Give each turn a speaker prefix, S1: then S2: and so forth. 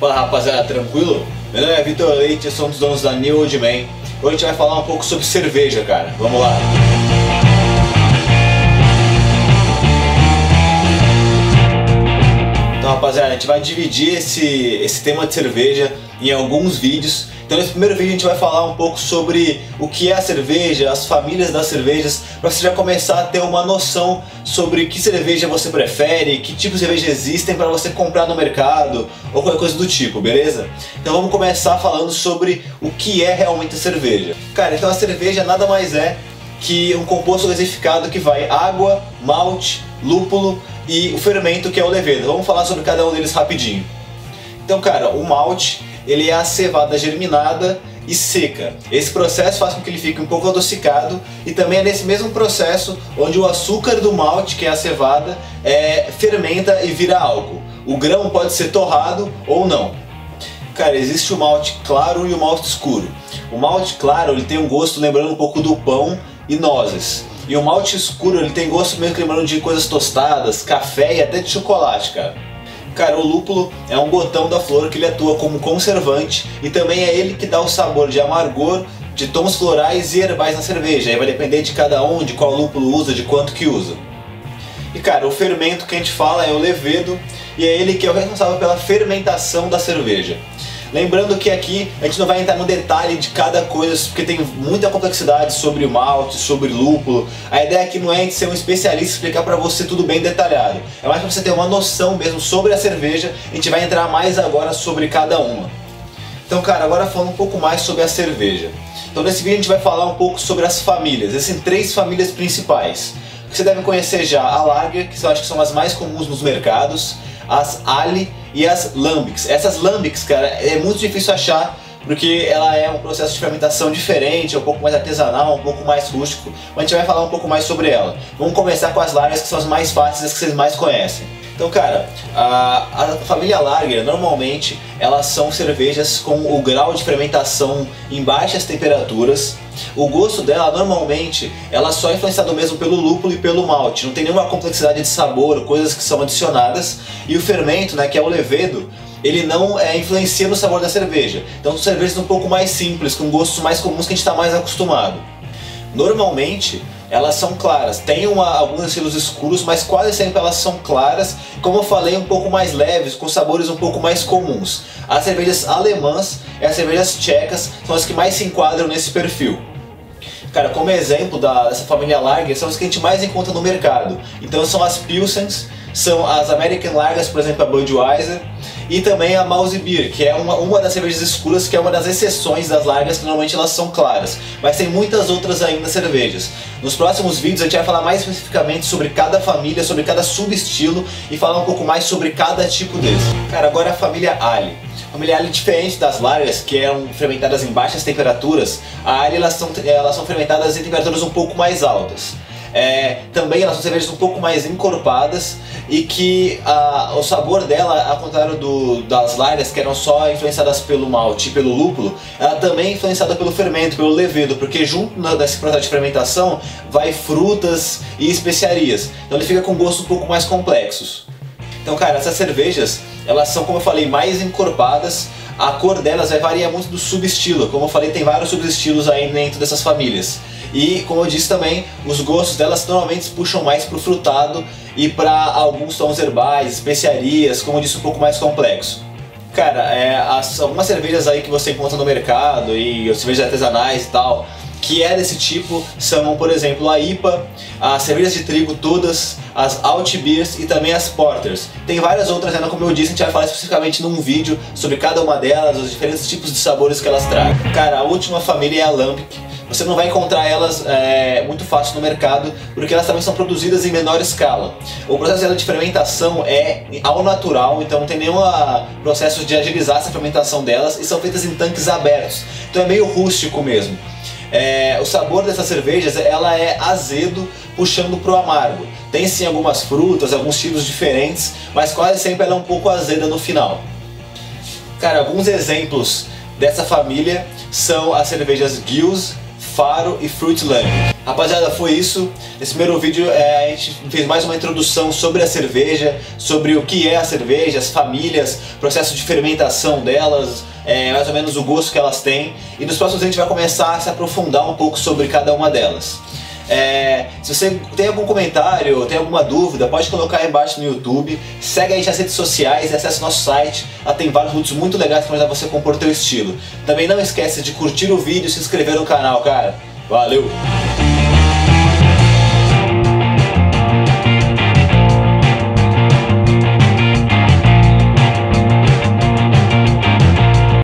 S1: Fala rapaziada, tranquilo? Meu nome é Vitor Leite, sou um dos donos da New Old Man. Hoje a gente vai falar um pouco sobre cerveja, cara. Vamos lá! Então rapaziada, a gente vai dividir esse, esse tema de cerveja em alguns vídeos. Então nesse primeiro vídeo a gente vai falar um pouco sobre o que é a cerveja, as famílias das cervejas, para você já começar a ter uma noção sobre que cerveja você prefere, que tipo de cerveja existem para você comprar no mercado ou qualquer coisa do tipo, beleza? Então vamos começar falando sobre o que é realmente a cerveja. Cara, então a cerveja nada mais é que um composto gasificado que vai água, malte, lúpulo e o fermento que é o levedo. Vamos falar sobre cada um deles rapidinho. Então, cara, o malte ele é a cevada germinada e seca. Esse processo faz com que ele fique um pouco adocicado e também é nesse mesmo processo onde o açúcar do malte, que é a cevada, é, fermenta e vira álcool. O grão pode ser torrado ou não. Cara, existe o malte claro e o malte escuro. O malte claro ele tem um gosto lembrando um pouco do pão e nozes. E o malte escuro ele tem gosto meio que lembrando de coisas tostadas, café e até de chocolate, cara. Cara, o lúpulo é um botão da flor que ele atua como conservante e também é ele que dá o sabor de amargor, de tons florais e herbais na cerveja. Aí vai depender de cada um, de qual lúpulo usa, de quanto que usa. E cara, o fermento que a gente fala é o levedo e é ele que é o responsável pela fermentação da cerveja. Lembrando que aqui a gente não vai entrar no detalhe de cada coisa, porque tem muita complexidade sobre o malte, sobre lúpulo. A ideia aqui não é a gente ser um especialista e explicar para você tudo bem detalhado. É mais para você ter uma noção mesmo sobre a cerveja. A gente vai entrar mais agora sobre cada uma. Então, cara, agora falando um pouco mais sobre a cerveja. Então, nesse vídeo a gente vai falar um pouco sobre as famílias. Existem três famílias principais. Você deve conhecer já a Lager, que eu acho que são as mais comuns nos mercados, as Ali e as lambics. Essas lambics, cara, é muito difícil achar porque ela é um processo de fermentação diferente, é um pouco mais artesanal, um pouco mais rústico, mas a gente vai falar um pouco mais sobre ela. Vamos começar com as largas que são as mais fáceis, as que vocês mais conhecem. Então, cara, a, a família Lager, normalmente, elas são cervejas com o grau de fermentação em baixas temperaturas. O gosto dela, normalmente, ela só é influenciada mesmo pelo lúpulo e pelo malte. Não tem nenhuma complexidade de sabor, coisas que são adicionadas. E o fermento, né, que é o levedo, ele não é, influencia no sabor da cerveja. Então são cervejas um pouco mais simples, com gostos mais comuns que a gente está mais acostumado. Normalmente, elas são claras. Tem uma, alguns estilos escuros, mas quase sempre elas são claras, como eu falei, um pouco mais leves, com sabores um pouco mais comuns. As cervejas alemãs e as cervejas tchecas são as que mais se enquadram nesse perfil. Cara, como exemplo da, dessa família Lager, são as que a gente mais encontra no mercado. Então são as Pilsens, são as American Lagers, por exemplo, a Budweiser, e também a Mouse Beer, que é uma, uma das cervejas escuras, que é uma das exceções das largas, que normalmente elas são claras. Mas tem muitas outras ainda cervejas. Nos próximos vídeos a gente vai falar mais especificamente sobre cada família, sobre cada subestilo e falar um pouco mais sobre cada tipo desse. Cara, agora a família Ali. A família Ali, diferente das largas, que eram fermentadas em baixas temperaturas, a Ali elas são, elas são fermentadas em temperaturas um pouco mais altas. É, também elas são cervejas um pouco mais encorpadas e que a, o sabor dela, ao contrário do, das largas que eram só influenciadas pelo malte e pelo lúpulo, ela também é influenciada pelo fermento, pelo levedo, porque junto nesse processo de fermentação vai frutas e especiarias. Então ele fica com gostos um pouco mais complexos. Então, cara, essas cervejas, elas são, como eu falei, mais encorpadas. A cor delas vai variar muito do subestilo. Como eu falei, tem vários subestilos aí dentro dessas famílias. E como eu disse também, os gostos delas normalmente puxam mais pro frutado e para alguns tons herbais, especiarias, como eu disse, um pouco mais complexo. Cara, é, as, algumas cervejas aí que você encontra no mercado e cervejas artesanais e tal, que é desse tipo são, por exemplo, a IPA, as cervejas de trigo todas, as Alt Beers e também as Porters. Tem várias outras ainda, como eu disse, a gente vai falar especificamente num vídeo sobre cada uma delas, os diferentes tipos de sabores que elas trazem. Cara, a última família é a Lambic, você não vai encontrar elas é, muito fácil no mercado, porque elas também são produzidas em menor escala. O processo de fermentação é ao natural, então não tem nenhum ah, processo de agilizar essa fermentação delas e são feitas em tanques abertos. Então é meio rústico mesmo. É, o sabor dessas cervejas ela é azedo puxando pro amargo. Tem sim algumas frutas, alguns tipos diferentes, mas quase sempre ela é um pouco azeda no final. Cara, alguns exemplos dessa família são as cervejas Gills, Faro e Fruitland. Rapaziada, foi isso. Nesse primeiro vídeo é, a gente fez mais uma introdução sobre a cerveja, sobre o que é a cerveja, as famílias, processo de fermentação delas, é, mais ou menos o gosto que elas têm. E nos próximos a gente vai começar a se aprofundar um pouco sobre cada uma delas. É, se você tem algum comentário, tem alguma dúvida, pode colocar aí embaixo no YouTube. Segue a gente nas redes sociais acesse nosso site. Lá tem vários vídeos muito legais para ajudar você a compor o teu estilo. Também não esquece de curtir o vídeo e se inscrever no canal, cara. Valeu!